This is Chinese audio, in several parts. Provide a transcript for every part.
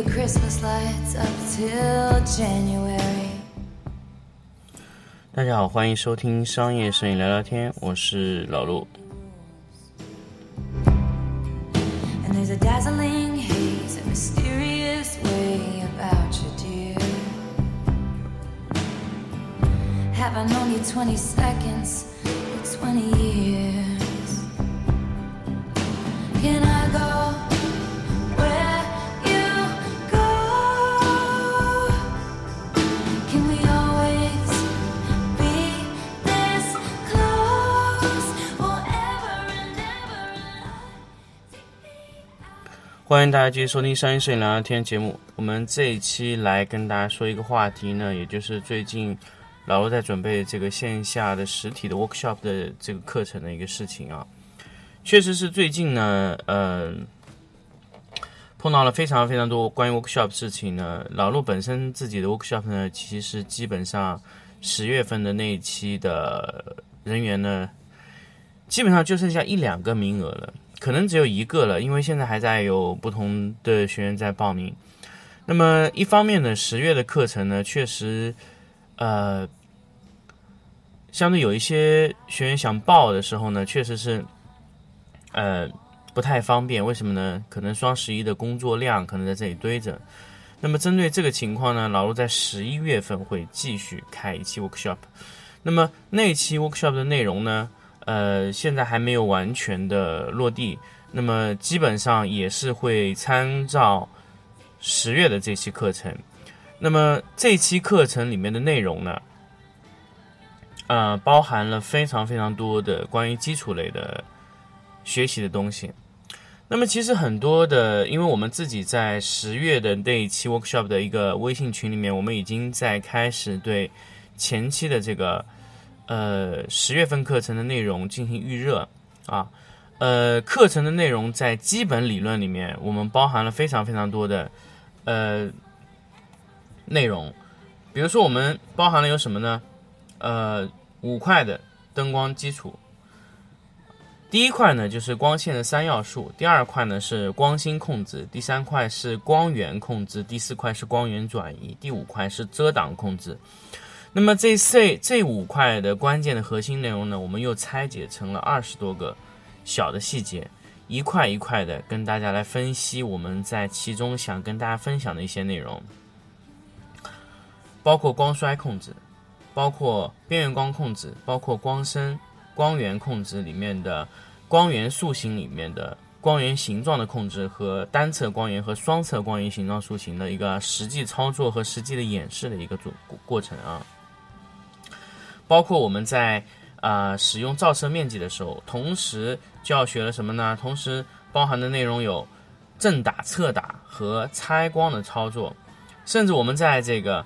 the Christmas lights up till January. 大家好，欢迎收听商业摄影聊聊天，我是老陆。 And there's a dazzling haze, a mysterious way about you, dear. Have I known you 20 seconds or 20 years? Can I 欢迎大家继续收听商业摄影聊聊天节目。我们这一期来跟大家说一个话题呢，也就是最近老陆在准备这个线下的实体的 workshop 的这个课程的一个事情啊。确实是最近呢，呃，碰到了非常非常多关于 workshop 事情呢。老陆本身自己的 workshop 呢，其实基本上十月份的那一期的人员呢，基本上就剩下一两个名额了。可能只有一个了，因为现在还在有不同的学员在报名。那么一方面呢，十月的课程呢，确实，呃，相对有一些学员想报的时候呢，确实是，呃，不太方便。为什么呢？可能双十一的工作量可能在这里堆着。那么针对这个情况呢，老陆在十一月份会继续开一期 workshop。那么那期 workshop 的内容呢？呃，现在还没有完全的落地，那么基本上也是会参照十月的这期课程。那么这期课程里面的内容呢，呃，包含了非常非常多的关于基础类的学习的东西。那么其实很多的，因为我们自己在十月的那一期 workshop 的一个微信群里面，我们已经在开始对前期的这个。呃，十月份课程的内容进行预热啊，呃，课程的内容在基本理论里面，我们包含了非常非常多的呃内容，比如说我们包含了有什么呢？呃，五块的灯光基础，第一块呢就是光线的三要素，第二块呢是光心控制，第三块是光源控制，第四块是光源转移，第五块是遮挡控制。那么这这这五块的关键的核心内容呢，我们又拆解成了二十多个小的细节，一块一块的跟大家来分析我们在其中想跟大家分享的一些内容，包括光衰控制，包括边缘光控制，包括光深、光源控制里面的光源塑形里面的光源形状的控制和单侧光源和双侧光源形状塑形的一个实际操作和实际的演示的一个过过程啊。包括我们在、呃、使用照射面积的时候，同时教学了什么呢？同时包含的内容有正打、侧打和拆光的操作，甚至我们在这个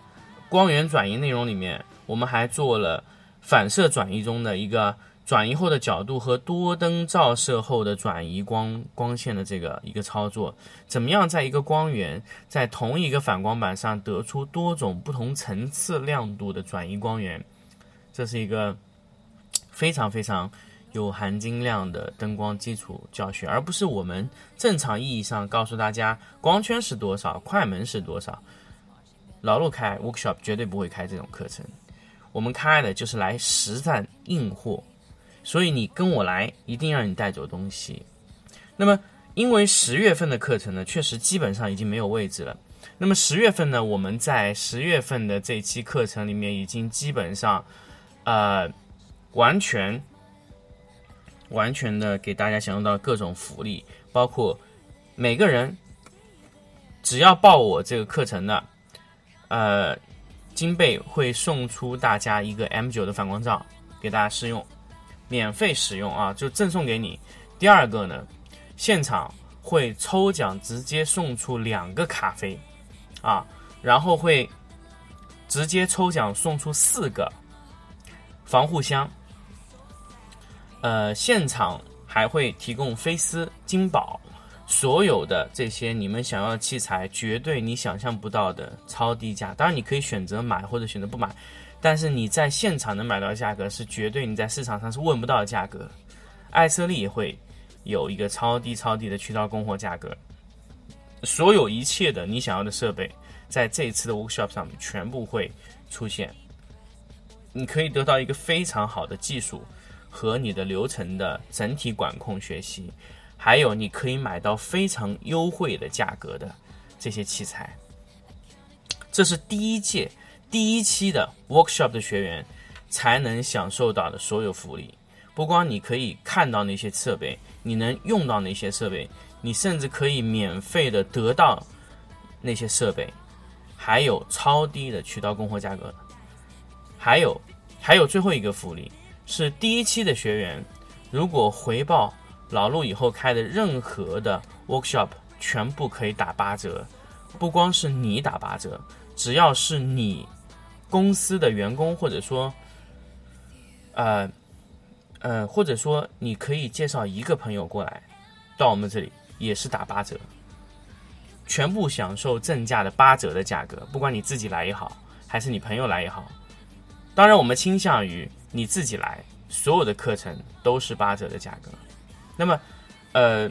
光源转移内容里面，我们还做了反射转移中的一个转移后的角度和多灯照射后的转移光光线的这个一个操作，怎么样在一个光源在同一个反光板上得出多种不同层次亮度的转移光源？这是一个非常非常有含金量的灯光基础教学，而不是我们正常意义上告诉大家光圈是多少，快门是多少。老陆开 workshop 绝对不会开这种课程，我们开的就是来实战硬货，所以你跟我来，一定让你带走东西。那么，因为十月份的课程呢，确实基本上已经没有位置了。那么十月份呢，我们在十月份的这期课程里面已经基本上。呃，完全完全的给大家享受到各种福利，包括每个人只要报我这个课程的，呃，金贝会送出大家一个 M 九的反光罩给大家试用，免费使用啊，就赠送给你。第二个呢，现场会抽奖，直接送出两个咖啡啊，然后会直接抽奖送出四个。防护箱，呃，现场还会提供飞丝、金宝，所有的这些你们想要的器材，绝对你想象不到的超低价。当然，你可以选择买或者选择不买，但是你在现场能买到的价格是绝对你在市场上是问不到的价格。艾瑟利也会有一个超低超低的渠道供货价格。所有一切的你想要的设备，在这一次的 workshop 上全部会出现。你可以得到一个非常好的技术和你的流程的整体管控学习，还有你可以买到非常优惠的价格的这些器材。这是第一届第一期的 workshop 的学员才能享受到的所有福利。不光你可以看到那些设备，你能用到那些设备，你甚至可以免费的得到那些设备，还有超低的渠道供货价格。还有，还有最后一个福利是第一期的学员，如果回报老陆以后开的任何的 workshop，全部可以打八折。不光是你打八折，只要是你公司的员工，或者说，呃，呃，或者说你可以介绍一个朋友过来到我们这里，也是打八折，全部享受正价的八折的价格。不管你自己来也好，还是你朋友来也好。当然，我们倾向于你自己来，所有的课程都是八折的价格。那么，呃，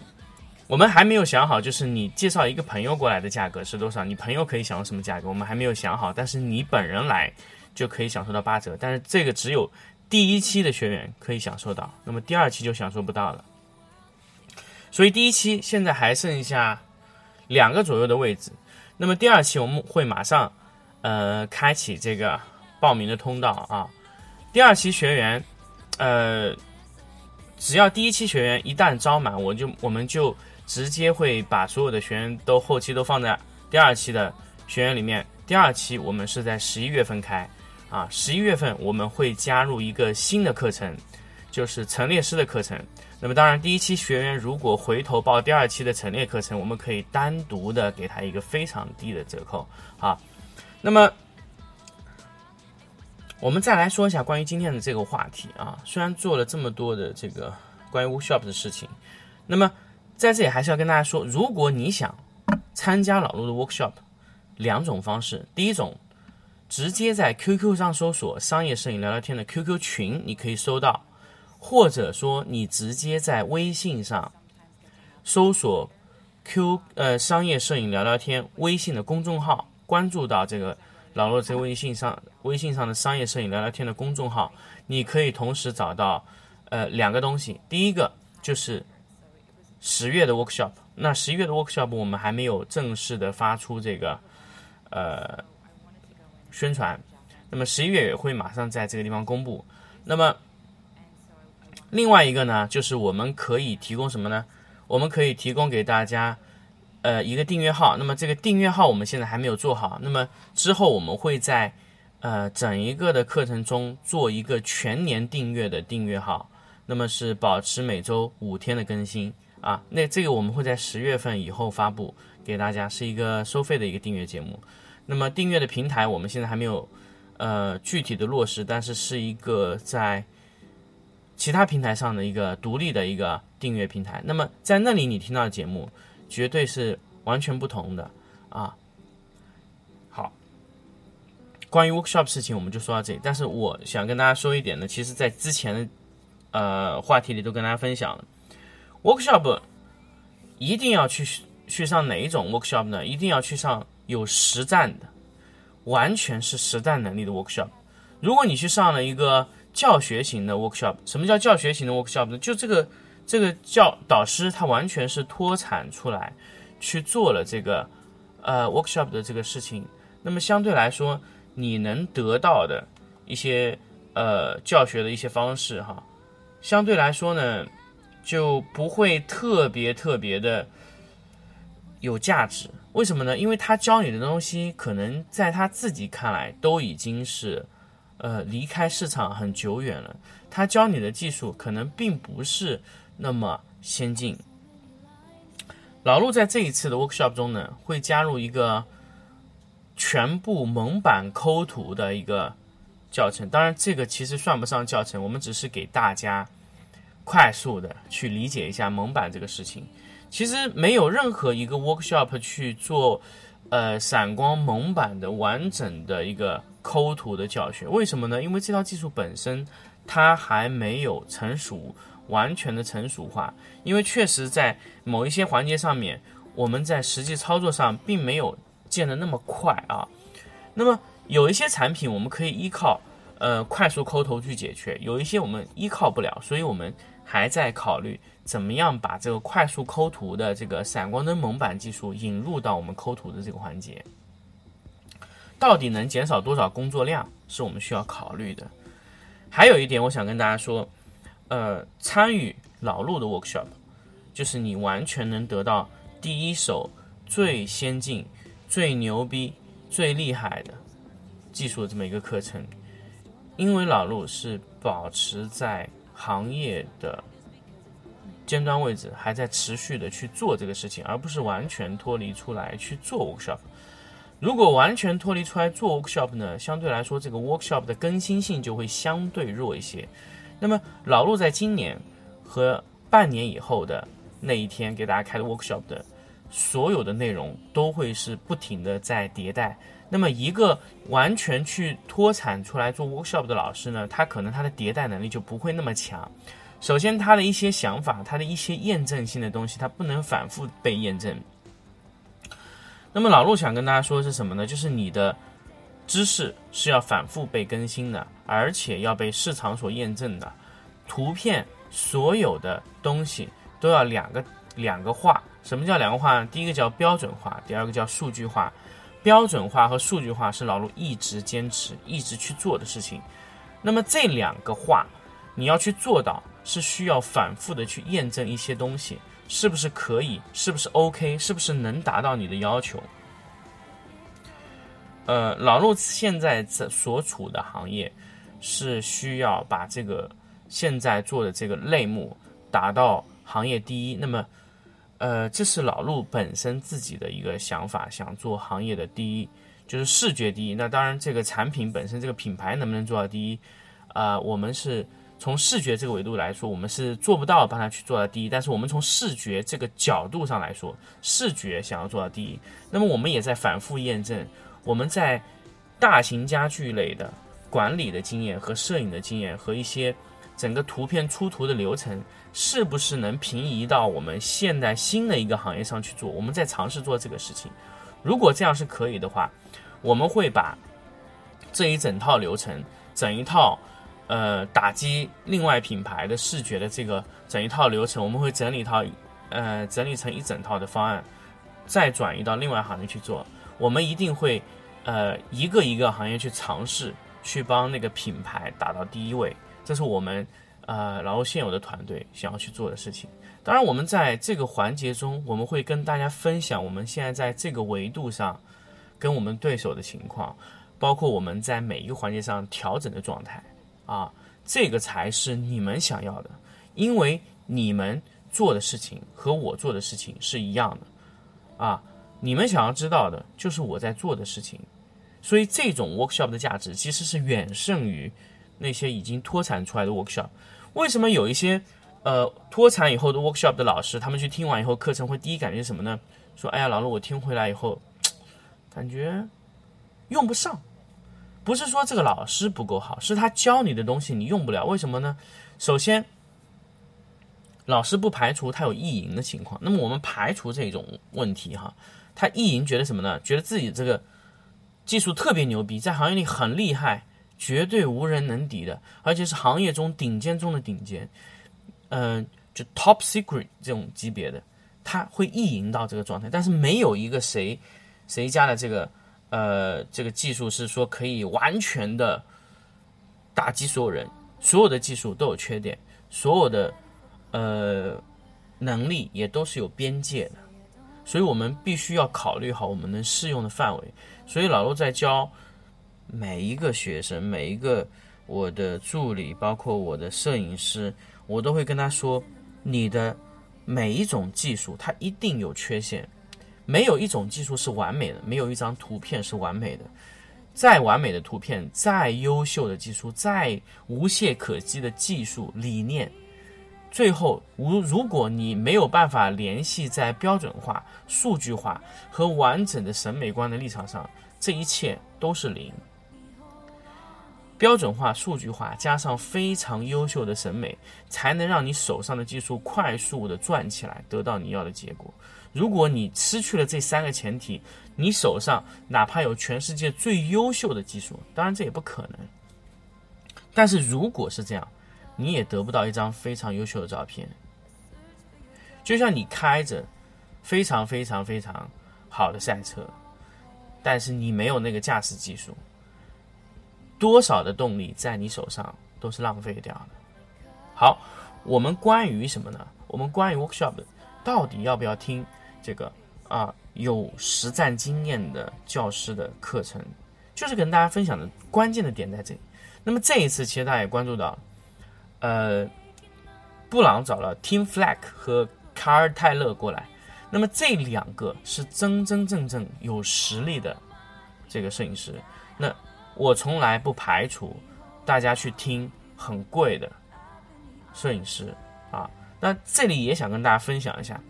我们还没有想好，就是你介绍一个朋友过来的价格是多少？你朋友可以享受什么价格？我们还没有想好。但是你本人来就可以享受到八折，但是这个只有第一期的学员可以享受到，那么第二期就享受不到了。所以第一期现在还剩下两个左右的位置，那么第二期我们会马上呃开启这个。报名的通道啊，第二期学员，呃，只要第一期学员一旦招满，我就我们就直接会把所有的学员都后期都放在第二期的学员里面。第二期我们是在十一月份开啊，十一月份我们会加入一个新的课程，就是陈列师的课程。那么当然，第一期学员如果回头报第二期的陈列课程，我们可以单独的给他一个非常低的折扣啊。那么。我们再来说一下关于今天的这个话题啊，虽然做了这么多的这个关于 workshop 的事情，那么在这里还是要跟大家说，如果你想参加老陆的 workshop，两种方式，第一种直接在 QQ 上搜索“商业摄影聊聊天”的 QQ 群，你可以搜到，或者说你直接在微信上搜索 “Q 呃商业摄影聊聊天”微信的公众号，关注到这个。老罗在微信上，微信上的商业摄影聊聊天的公众号，你可以同时找到，呃，两个东西。第一个就是十月的 workshop，那十一月的 workshop 我们还没有正式的发出这个，呃，宣传。那么十一月也会马上在这个地方公布。那么另外一个呢，就是我们可以提供什么呢？我们可以提供给大家。呃，一个订阅号，那么这个订阅号我们现在还没有做好，那么之后我们会在呃整一个的课程中做一个全年订阅的订阅号，那么是保持每周五天的更新。啊，那这个我们会在十月份以后发布给大家，是一个收费的一个订阅节目，那么订阅的平台我们现在还没有呃具体的落实，但是是一个在其他平台上的一个独立的一个订阅平台，那么在那里你听到的节目。绝对是完全不同的啊！好，关于 workshop 事情我们就说到这里。但是我想跟大家说一点呢，其实在之前的呃话题里都跟大家分享了，workshop 一定要去去上哪一种 workshop 呢？一定要去上有实战的，完全是实战能力的 workshop。如果你去上了一个教学型的 workshop，什么叫教学型的 workshop 呢？就这个。这个教导师他完全是脱产出来去做了这个呃 workshop 的这个事情，那么相对来说，你能得到的一些呃教学的一些方式哈，相对来说呢就不会特别特别的有价值。为什么呢？因为他教你的东西可能在他自己看来都已经是呃离开市场很久远了，他教你的技术可能并不是。那么先进，老陆在这一次的 workshop 中呢，会加入一个全部蒙版抠图的一个教程。当然，这个其实算不上教程，我们只是给大家快速的去理解一下蒙版这个事情。其实没有任何一个 workshop 去做呃闪光蒙版的完整的一个抠图的教学。为什么呢？因为这套技术本身它还没有成熟。完全的成熟化，因为确实在某一些环节上面，我们在实际操作上并没有见得那么快啊。那么有一些产品我们可以依靠呃快速抠头去解决，有一些我们依靠不了，所以我们还在考虑怎么样把这个快速抠图的这个闪光灯蒙版技术引入到我们抠图的这个环节。到底能减少多少工作量，是我们需要考虑的。还有一点，我想跟大家说，呃，参与老陆的 workshop，就是你完全能得到第一手、最先进、最牛逼、最厉害的技术的这么一个课程。因为老陆是保持在行业的尖端位置，还在持续的去做这个事情，而不是完全脱离出来去做 workshop。如果完全脱离出来做 workshop 呢，相对来说这个 workshop 的更新性就会相对弱一些。那么老陆在今年和半年以后的那一天给大家开的 workshop 的所有的内容都会是不停的在迭代。那么一个完全去脱产出来做 workshop 的老师呢，他可能他的迭代能力就不会那么强。首先他的一些想法，他的一些验证性的东西，他不能反复被验证。那么老陆想跟大家说的是什么呢？就是你的知识是要反复被更新的，而且要被市场所验证的。图片所有的东西都要两个两个化。什么叫两个化呢？第一个叫标准化，第二个叫数据化。标准化和数据化是老陆一直坚持、一直去做的事情。那么这两个化，你要去做到，是需要反复的去验证一些东西。是不是可以？是不是 OK？是不是能达到你的要求？呃，老陆现在在所处的行业是需要把这个现在做的这个类目达到行业第一。那么，呃，这是老陆本身自己的一个想法，想做行业的第一，就是视觉第一。那当然，这个产品本身这个品牌能不能做到第一？啊，我们是。从视觉这个维度来说，我们是做不到帮他去做到第一。但是我们从视觉这个角度上来说，视觉想要做到第一，那么我们也在反复验证我们在大型家具类的管理的经验和摄影的经验和一些整个图片出图的流程，是不是能平移到我们现在新的一个行业上去做？我们在尝试做这个事情。如果这样是可以的话，我们会把这一整套流程，整一套。呃，打击另外品牌的视觉的这个整一套流程，我们会整理一套，呃，整理成一整套的方案，再转移到另外行业去做。我们一定会，呃，一个一个行业去尝试，去帮那个品牌打到第一位。这是我们，呃，然后现有的团队想要去做的事情。当然，我们在这个环节中，我们会跟大家分享我们现在在这个维度上跟我们对手的情况，包括我们在每一个环节上调整的状态。啊，这个才是你们想要的，因为你们做的事情和我做的事情是一样的，啊，你们想要知道的就是我在做的事情，所以这种 workshop 的价值其实是远胜于那些已经脱产出来的 workshop。为什么有一些呃脱产以后的 workshop 的老师，他们去听完以后课程会第一感觉什么呢？说，哎呀，老陆，我听回来以后，感觉用不上。不是说这个老师不够好，是他教你的东西你用不了。为什么呢？首先，老师不排除他有意淫的情况。那么我们排除这种问题哈，他意淫觉得什么呢？觉得自己这个技术特别牛逼，在行业里很厉害，绝对无人能敌的，而且是行业中顶尖中的顶尖，嗯，就 top secret 这种级别的，他会意淫到这个状态。但是没有一个谁谁家的这个。呃，这个技术是说可以完全的打击所有人，所有的技术都有缺点，所有的呃能力也都是有边界的，所以我们必须要考虑好我们能适用的范围。所以老陆在教每一个学生，每一个我的助理，包括我的摄影师，我都会跟他说，你的每一种技术它一定有缺陷。没有一种技术是完美的，没有一张图片是完美的。再完美的图片，再优秀的技术，再无懈可击的技术理念，最后无如果你没有办法联系在标准化、数据化和完整的审美观的立场上，这一切都是零。标准化、数据化，加上非常优秀的审美，才能让你手上的技术快速的转起来，得到你要的结果。如果你失去了这三个前提，你手上哪怕有全世界最优秀的技术，当然这也不可能。但是如果是这样，你也得不到一张非常优秀的照片。就像你开着非常非常非常好的赛车，但是你没有那个驾驶技术。多少的动力在你手上都是浪费掉的。好，我们关于什么呢？我们关于 workshop 到底要不要听这个啊有实战经验的教师的课程，就是跟大家分享的关键的点在这里。那么这一次其实大家也关注到，呃，布朗找了 Tim Flack 和卡尔泰勒过来，那么这两个是真真正正有实力的这个摄影师，那。我从来不排除大家去听很贵的摄影师啊。那这里也想跟大家分享一下，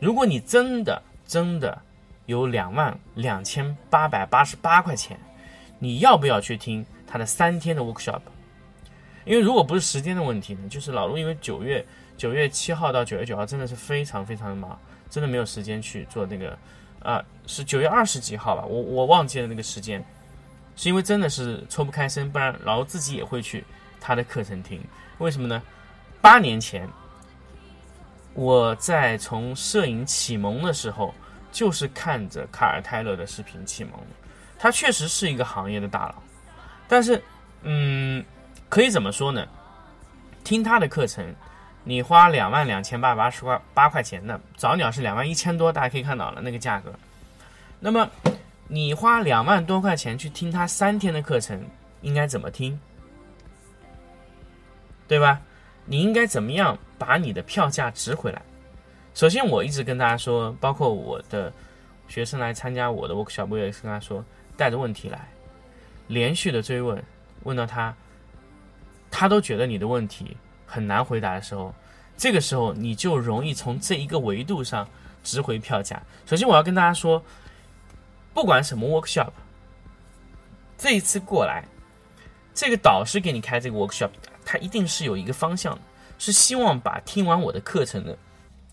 如果你真的真的有两万两千八百八十八块钱，你要不要去听他的三天的 workshop？因为如果不是时间的问题呢，就是老陆因为九月九月七号到九月九号真的是非常非常的忙，真的没有时间去做那个啊，是九月二十几号吧，我我忘记了那个时间。是因为真的是抽不开身，不然老陆自己也会去他的课程听。为什么呢？八年前我在从摄影启蒙的时候，就是看着卡尔泰勒的视频启蒙。他确实是一个行业的大佬，但是，嗯，可以怎么说呢？听他的课程，你花两万两千八百八十块八块钱的早鸟是两万一千多，大家可以看到了那个价格。那么。你花两万多块钱去听他三天的课程，应该怎么听？对吧？你应该怎么样把你的票价值回来？首先，我一直跟大家说，包括我的学生来参加我的 workshop，我也是跟他说，带着问题来，连续的追问，问到他，他都觉得你的问题很难回答的时候，这个时候你就容易从这一个维度上值回票价。首先，我要跟大家说。不管什么 workshop，这一次过来，这个导师给你开这个 workshop，他一定是有一个方向，是希望把听完我的课程的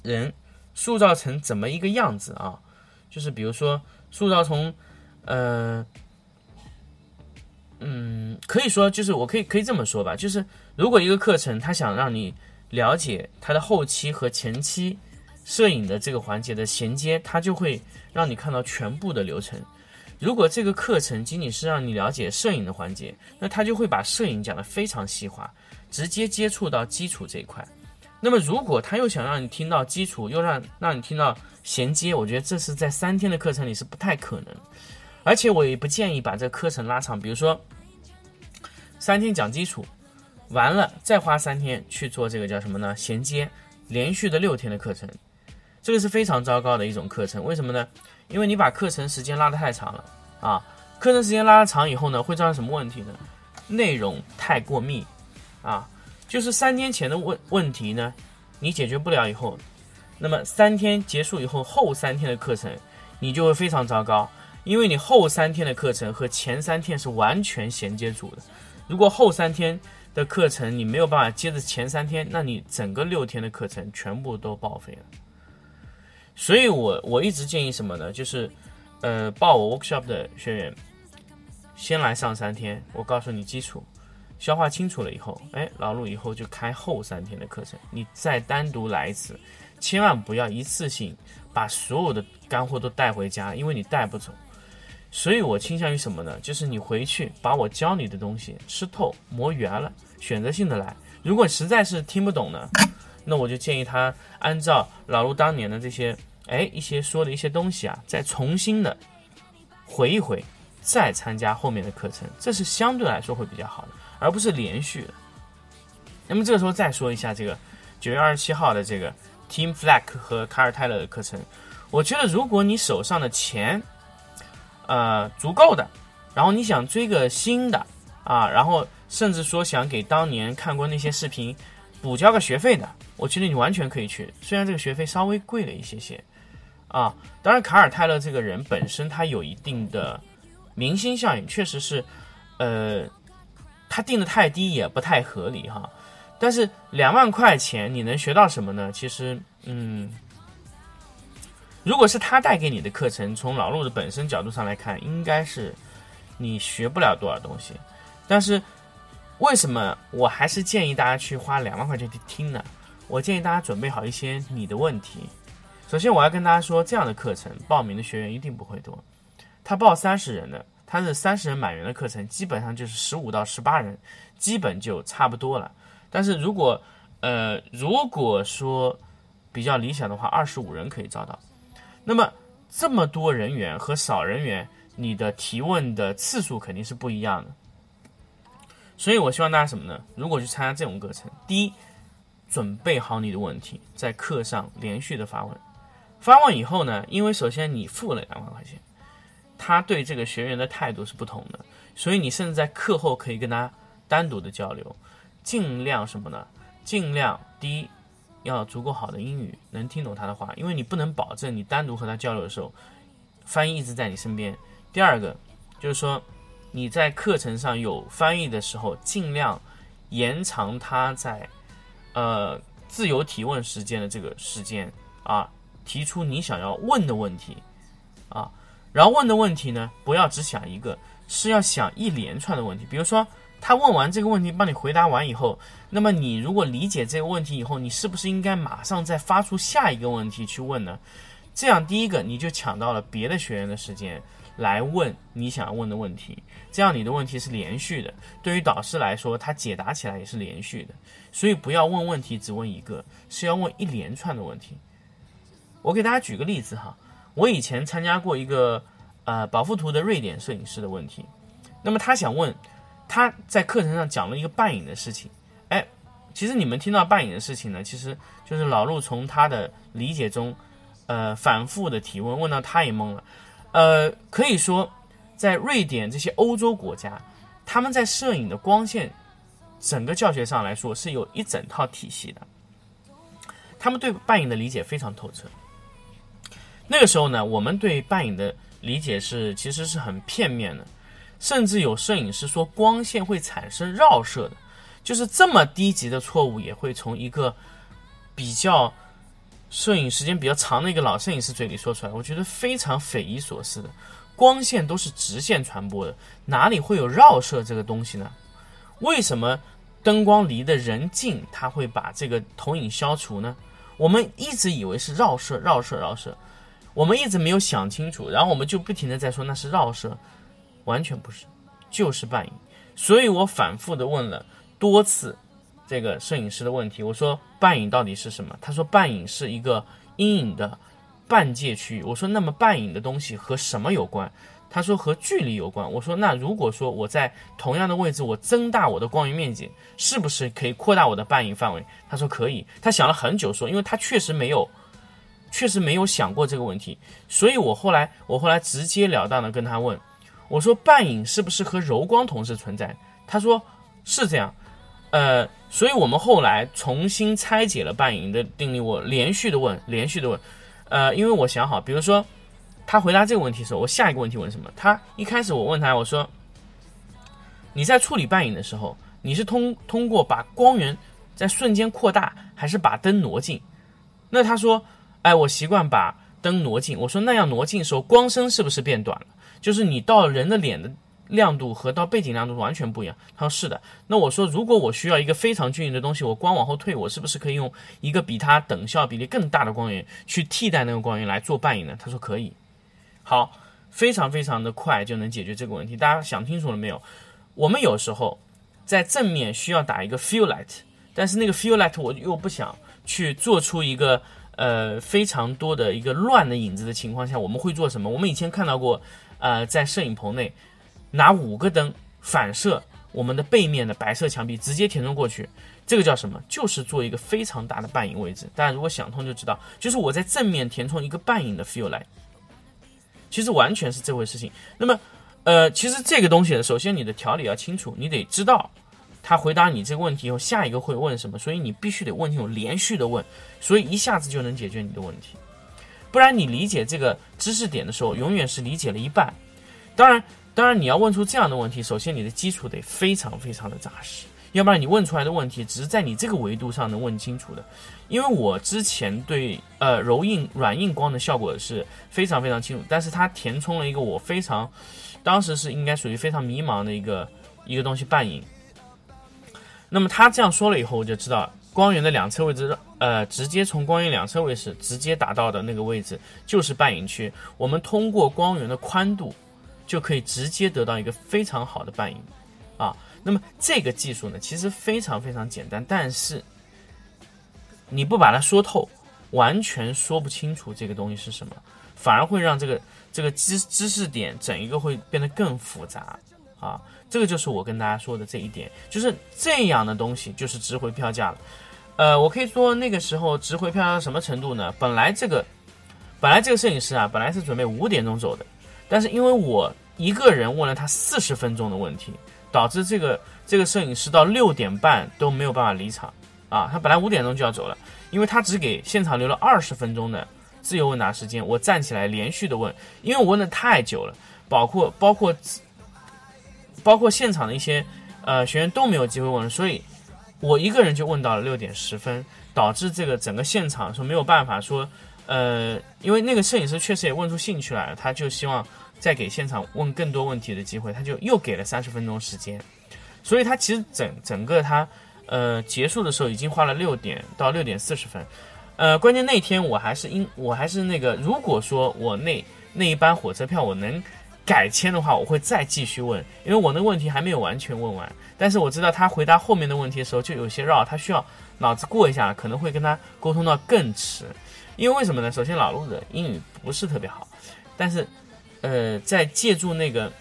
人塑造成怎么一个样子啊？就是比如说塑造从，呃，嗯，可以说就是我可以可以这么说吧，就是如果一个课程他想让你了解它的后期和前期。摄影的这个环节的衔接，它就会让你看到全部的流程。如果这个课程仅仅是让你了解摄影的环节，那他就会把摄影讲得非常细化，直接接触到基础这一块。那么如果他又想让你听到基础，又让让你听到衔接，我觉得这是在三天的课程里是不太可能。而且我也不建议把这个课程拉长，比如说三天讲基础，完了再花三天去做这个叫什么呢？衔接，连续的六天的课程。这个是非常糟糕的一种课程，为什么呢？因为你把课程时间拉得太长了啊！课程时间拉得长以后呢，会造成什么问题呢？内容太过密啊！就是三天前的问问题呢，你解决不了以后，那么三天结束以后，后三天的课程你就会非常糟糕，因为你后三天的课程和前三天是完全衔接住的。如果后三天的课程你没有办法接着前三天，那你整个六天的课程全部都报废了。所以，我我一直建议什么呢？就是，呃，报我 workshop 的学员，先来上三天，我告诉你基础，消化清楚了以后，哎，老陆以后就开后三天的课程，你再单独来一次，千万不要一次性把所有的干货都带回家，因为你带不走。所以我倾向于什么呢？就是你回去把我教你的东西吃透、磨圆了，选择性的来。如果实在是听不懂呢？那我就建议他按照老陆当年的这些，哎，一些说的一些东西啊，再重新的回一回，再参加后面的课程，这是相对来说会比较好的，而不是连续的。那么这个时候再说一下这个九月二十七号的这个 Team Flack 和卡尔泰勒的课程，我觉得如果你手上的钱，呃，足够的，然后你想追个新的啊，然后甚至说想给当年看过那些视频补交个学费的。我觉得你完全可以去，虽然这个学费稍微贵了一些些，啊，当然卡尔泰勒这个人本身他有一定的明星效应，确实是，呃，他定的太低也不太合理哈。但是两万块钱你能学到什么呢？其实，嗯，如果是他带给你的课程，从老陆的本身角度上来看，应该是你学不了多少东西。但是为什么我还是建议大家去花两万块钱去听呢？我建议大家准备好一些你的问题。首先，我要跟大家说，这样的课程报名的学员一定不会多。他报三十人的，他是三十人满员的课程，基本上就是十五到十八人，基本就差不多了。但是如果呃，如果说比较理想的话，二十五人可以招到。那么这么多人员和少人员，你的提问的次数肯定是不一样的。所以我希望大家什么呢？如果去参加这种课程，第一，准备好你的问题，在课上连续的发问。发问以后呢，因为首先你付了两万块钱，他对这个学员的态度是不同的，所以你甚至在课后可以跟他单独的交流，尽量什么呢？尽量第一要足够好的英语，能听懂他的话，因为你不能保证你单独和他交流的时候，翻译一直在你身边。第二个就是说你在课程上有翻译的时候，尽量延长他在呃自由提问时间的这个时间啊。提出你想要问的问题，啊，然后问的问题呢，不要只想一个，是要想一连串的问题。比如说，他问完这个问题，帮你回答完以后，那么你如果理解这个问题以后，你是不是应该马上再发出下一个问题去问呢？这样，第一个你就抢到了别的学员的时间来问你想要问的问题，这样你的问题是连续的。对于导师来说，他解答起来也是连续的。所以不要问问题只问一个，是要问一连串的问题。我给大家举个例子哈，我以前参加过一个呃保富图的瑞典摄影师的问题，那么他想问，他在课程上讲了一个半影的事情，哎，其实你们听到半影的事情呢，其实就是老陆从他的理解中，呃反复的提问，问到他也懵了，呃可以说在瑞典这些欧洲国家，他们在摄影的光线整个教学上来说是有一整套体系的，他们对半影的理解非常透彻。那个时候呢，我们对半影的理解是其实是很片面的，甚至有摄影师说光线会产生绕射的，就是这么低级的错误也会从一个比较摄影时间比较长的一个老摄影师嘴里说出来，我觉得非常匪夷所思的。光线都是直线传播的，哪里会有绕射这个东西呢？为什么灯光离的人近，它会把这个投影消除呢？我们一直以为是绕射，绕射，绕射。我们一直没有想清楚，然后我们就不停的在说那是绕射，完全不是，就是半影。所以我反复的问了多次这个摄影师的问题，我说半影到底是什么？他说半影是一个阴影的半界区域。我说那么半影的东西和什么有关？他说和距离有关。我说那如果说我在同样的位置，我增大我的光源面积，是不是可以扩大我的半影范围？他说可以。他想了很久说，因为他确实没有。确实没有想过这个问题，所以我后来我后来直截了当的跟他问，我说半影是不是和柔光同时存在？他说是这样，呃，所以我们后来重新拆解了半影的定律。我连续的问，连续的问，呃，因为我想好，比如说他回答这个问题的时候，我下一个问题问什么？他一开始我问他，我说你在处理半影的时候，你是通通过把光源在瞬间扩大，还是把灯挪近？那他说。哎，我习惯把灯挪近。我说那样挪近的时候，光深是不是变短了？就是你到人的脸的亮度和到背景亮度完全不一样。他说是的。那我说，如果我需要一个非常均匀的东西，我光往后退，我是不是可以用一个比它等效比例更大的光源去替代那个光源来做半影呢？他说可以。好，非常非常的快就能解决这个问题。大家想清楚了没有？我们有时候在正面需要打一个 fill light，但是那个 fill light 我又不想去做出一个。呃，非常多的一个乱的影子的情况下，我们会做什么？我们以前看到过，呃，在摄影棚内拿五个灯反射我们的背面的白色墙壁，直接填充过去，这个叫什么？就是做一个非常大的半影位置。大家如果想通就知道，就是我在正面填充一个半影的 feel 来，其实完全是这回事情。那么，呃，其实这个东西呢，首先你的条理要清楚，你得知道。他回答你这个问题以后，下一个会问什么？所以你必须得问这种连续的问，所以一下子就能解决你的问题。不然你理解这个知识点的时候，永远是理解了一半。当然，当然，你要问出这样的问题，首先你的基础得非常非常的扎实，要不然你问出来的问题只是在你这个维度上能问清楚的。因为我之前对呃柔硬软硬光的效果是非常非常清楚，但是它填充了一个我非常当时是应该属于非常迷茫的一个一个东西半影。那么他这样说了以后，我就知道光源的两侧位置，呃，直接从光源两侧位置直接打到的那个位置就是半影区。我们通过光源的宽度。就可以直接得到一个非常好的半影，啊，那么这个技术呢，其实非常非常简单，但是你不把它说透，完全说不清楚这个东西是什么，反而会让这个这个知知识点整一个会变得更复杂，啊，这个就是我跟大家说的这一点，就是这样的东西就是值回票价了，呃，我可以说那个时候值回票价到什么程度呢？本来这个本来这个摄影师啊，本来是准备五点钟走的。但是因为我一个人问了他四十分钟的问题，导致这个这个摄影师到六点半都没有办法离场啊！他本来五点钟就要走了，因为他只给现场留了二十分钟的自由问答时间。我站起来连续的问，因为我问的太久了，包括包括包括现场的一些呃学员都没有机会问，所以我一个人就问到了六点十分，导致这个整个现场说没有办法说。呃，因为那个摄影师确实也问出兴趣来了，他就希望再给现场问更多问题的机会，他就又给了三十分钟时间，所以他其实整整个他呃结束的时候已经花了六点到六点四十分，呃，关键那天我还是因我还是那个，如果说我那那一班火车票我能改签的话，我会再继续问，因为我那个问题还没有完全问完，但是我知道他回答后面的问题的时候就有些绕，他需要脑子过一下，可能会跟他沟通到更迟。因为为什么呢？首先，老陆的英语不是特别好，但是，呃，在借助那个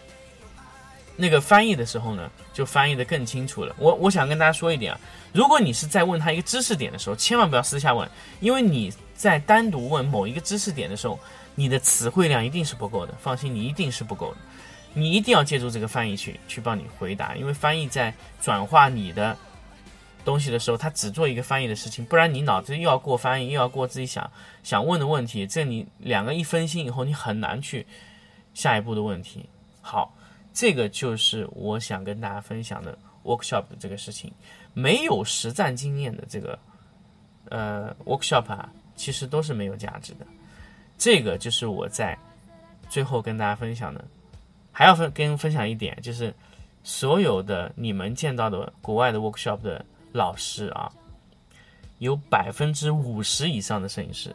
那个翻译的时候呢，就翻译的更清楚了。我我想跟大家说一点啊，如果你是在问他一个知识点的时候，千万不要私下问，因为你在单独问某一个知识点的时候，你的词汇量一定是不够的。放心，你一定是不够的，你一定要借助这个翻译去去帮你回答，因为翻译在转化你的。东西的时候，他只做一个翻译的事情，不然你脑子又要过翻译，又要过自己想想问的问题，这你两个一分心以后，你很难去下一步的问题。好，这个就是我想跟大家分享的 workshop 的这个事情。没有实战经验的这个呃 workshop 啊，其实都是没有价值的。这个就是我在最后跟大家分享的，还要分跟分享一点，就是所有的你们见到的国外的 workshop 的。老师啊，有百分之五十以上的摄影师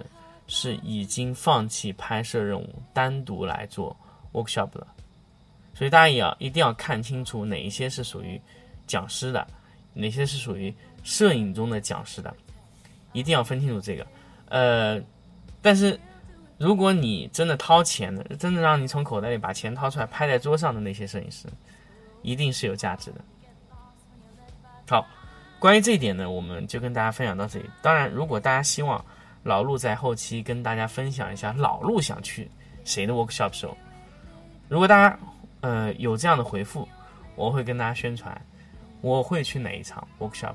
是已经放弃拍摄任务，单独来做 workshop 了。所以大家也要一定要看清楚哪一些是属于讲师的，哪些是属于摄影中的讲师的，一定要分清楚这个。呃，但是如果你真的掏钱的，真的让你从口袋里把钱掏出来拍在桌上的那些摄影师，一定是有价值的。好。关于这一点呢，我们就跟大家分享到这里。当然，如果大家希望老陆在后期跟大家分享一下老陆想去谁的 workshop 时候，如果大家呃有这样的回复，我会跟大家宣传我会去哪一场 workshop。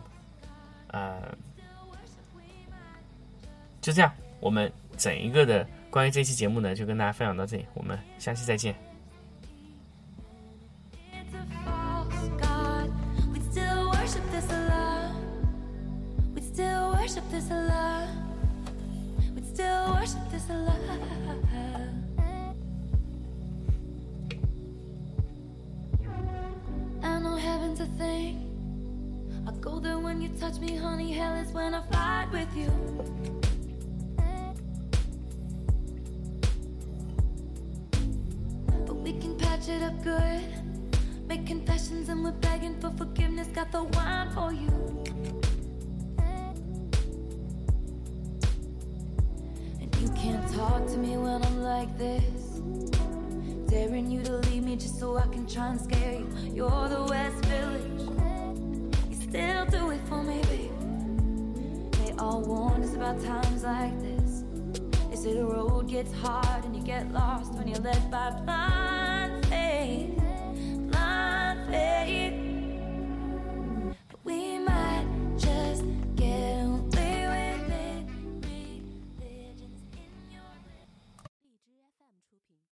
呃，就这样，我们整一个的关于这期节目呢，就跟大家分享到这里，我们下期再见。worship this love. We'd still worship this love. I know heaven's a thing. I go there when you touch me, honey. Hell is when I fight with you. It up good. Make confessions and we're begging for forgiveness. Got the wine for you. And you can't talk to me when I'm like this. Daring you to leave me just so I can try and scare you. You're the West Village. You still do it for me, baby. They all warn us about times like this. They say the road gets hard and you get lost when you're led by blind.